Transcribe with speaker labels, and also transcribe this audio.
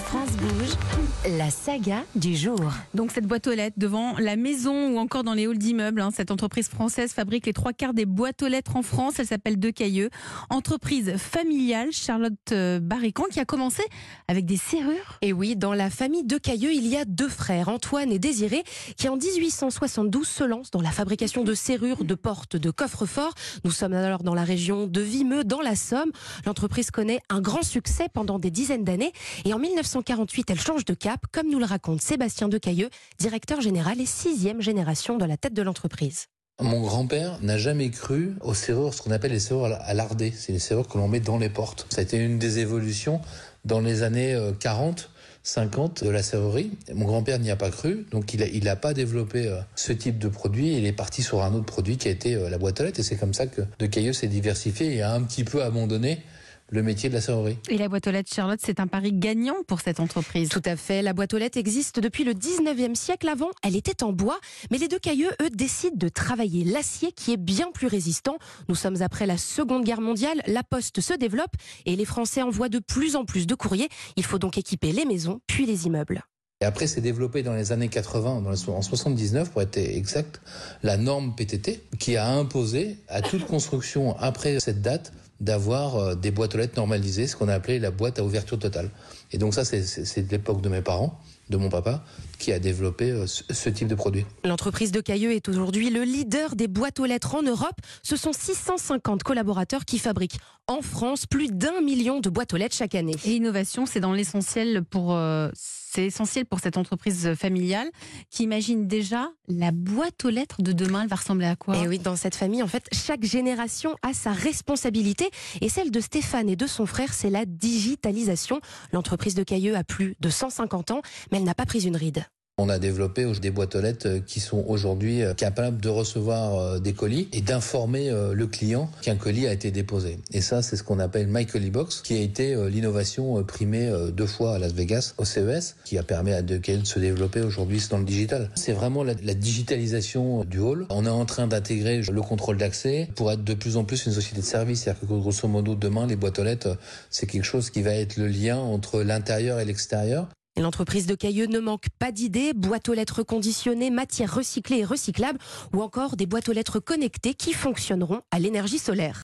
Speaker 1: France Bouge, la saga du jour.
Speaker 2: Donc cette boîte aux lettres devant la maison ou encore dans les halls d'immeubles. hein. Cette entreprise française fabrique les trois quarts des boîtes aux lettres en France. Elle s'appelle Decailleux. Entreprise familiale, Charlotte euh, Barrican, qui a commencé avec des serrures.
Speaker 3: Et oui, dans la famille de Cailleux, il y a deux frères, Antoine et Désiré, qui en 1872 se lancent dans la fabrication de serrures, de portes, de coffres-forts. Nous sommes alors dans la région de Vimeux, dans la Somme. L'entreprise connaît un grand succès pendant des dizaines d'années. Et en 1948, elle change de cap, comme nous le raconte Sébastien Decailleux, directeur général et sixième génération de la tête de l'entreprise.
Speaker 4: Mon grand-père n'a jamais cru aux serrures, ce qu'on appelle les serrures à lardées. C'est les serrures que l'on met dans les portes. Ça a été une des évolutions dans les années euh, 40. 50 de la serrurerie. Mon grand-père n'y a pas cru, donc il n'a pas développé euh, ce type de produit. Il est parti sur un autre produit qui a été euh, la boîte aux lettres, et c'est comme ça que De Cailleux s'est diversifié et a un petit peu abandonné le métier de la serrurerie.
Speaker 2: Et la boîte aux lettres Charlotte, c'est un pari gagnant pour cette entreprise.
Speaker 3: Tout à fait, la boîte aux lettres existe depuis le 19e siècle. Avant, elle était en bois, mais les deux cailleux, eux, décident de travailler l'acier qui est bien plus résistant. Nous sommes après la Seconde Guerre mondiale, la poste se développe et les Français envoient de plus en plus de courriers. Il faut donc équiper les maisons, puis les immeubles.
Speaker 4: Et après, c'est développé dans les années 80, dans les- en 79 pour être exact, la norme PTT qui a imposé à toute construction après cette date d'avoir euh, des boîtes aux lettres normalisées, ce qu'on a appelé la boîte à ouverture totale. Et donc ça, c'est- de l'époque de mes parents, de mon papa, qui a développé euh, ce, ce type de produit.
Speaker 3: L'entreprise de Cailleux est aujourd'hui le leader des boîtes aux lettres en Europe. Ce sont 650 collaborateurs qui fabriquent en France plus d'un million de boîtes aux lettres chaque année.
Speaker 2: Et l'innovation, c'est dans l'essentiel pour, euh, c'est essentiel pour cette entreprise familiale qui imagine déjà la boîte aux lettres de demain. Elle va ressembler à quoi?
Speaker 3: Et oui, dans cette famille, en fait, chaque génération a sa responsabilité. Et celle de Stéphane et de son frère, c'est la digitalisation. L'entreprise de Cailleux a plus de 150 ans, mais elle n'a pas pris une ride.
Speaker 4: On a développé des boîtes aux lettres euh, qui sont aujourd'hui euh, capables de recevoir euh, des colis et d'informer le client qu'un colis a été déposé. Et ça, c'est ce qu'on appelle My qui a été l'innovation primée deux fois à Las Vegas au CES, qui a permis à De de se développer aujourd'hui dans le digital. C'est vraiment la, la digitalisation du hall. On est en train d'intégrer le contrôle d'accès pour être de plus en plus une société de service. C'est-à-dire que grosso modo, demain, les boîtes aux lettres, c'est quelque chose qui va être le lien entre l'intérieur et l'extérieur.
Speaker 3: L'entreprise de Cailleux ne manque pas d'idées, boîtes aux lettres conditionnées, matières recyclées et recyclables, ou encore des boîtes aux lettres connectées qui fonctionneront à l'énergie solaire.